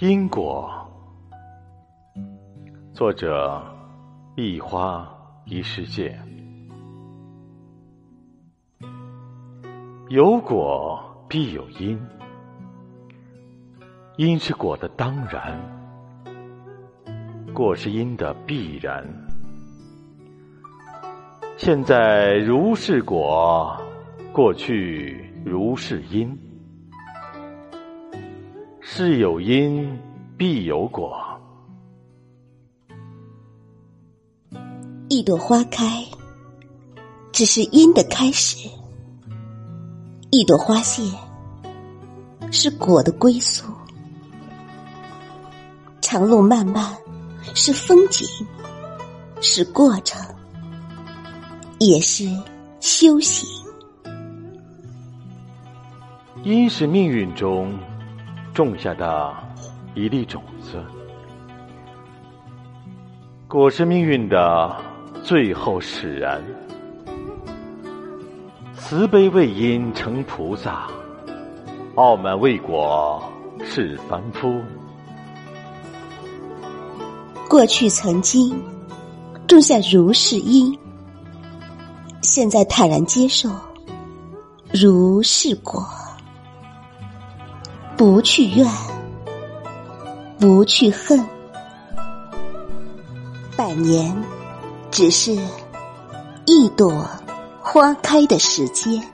因果，作者：一花一世界。有果必有因，因是果的当然，果是因的必然。现在如是果，过去如是因。事有因，必有果。一朵花开，只是因的开始；一朵花谢，是果的归宿。长路漫漫，是风景，是过程，也是修行。因是命运中。种下的一粒种子，果是命运的最后使然。慈悲为因成菩萨，傲慢为果是凡夫。过去曾经种下如是因，现在坦然接受如是果。不去怨，不去恨，百年只是一朵花开的时间。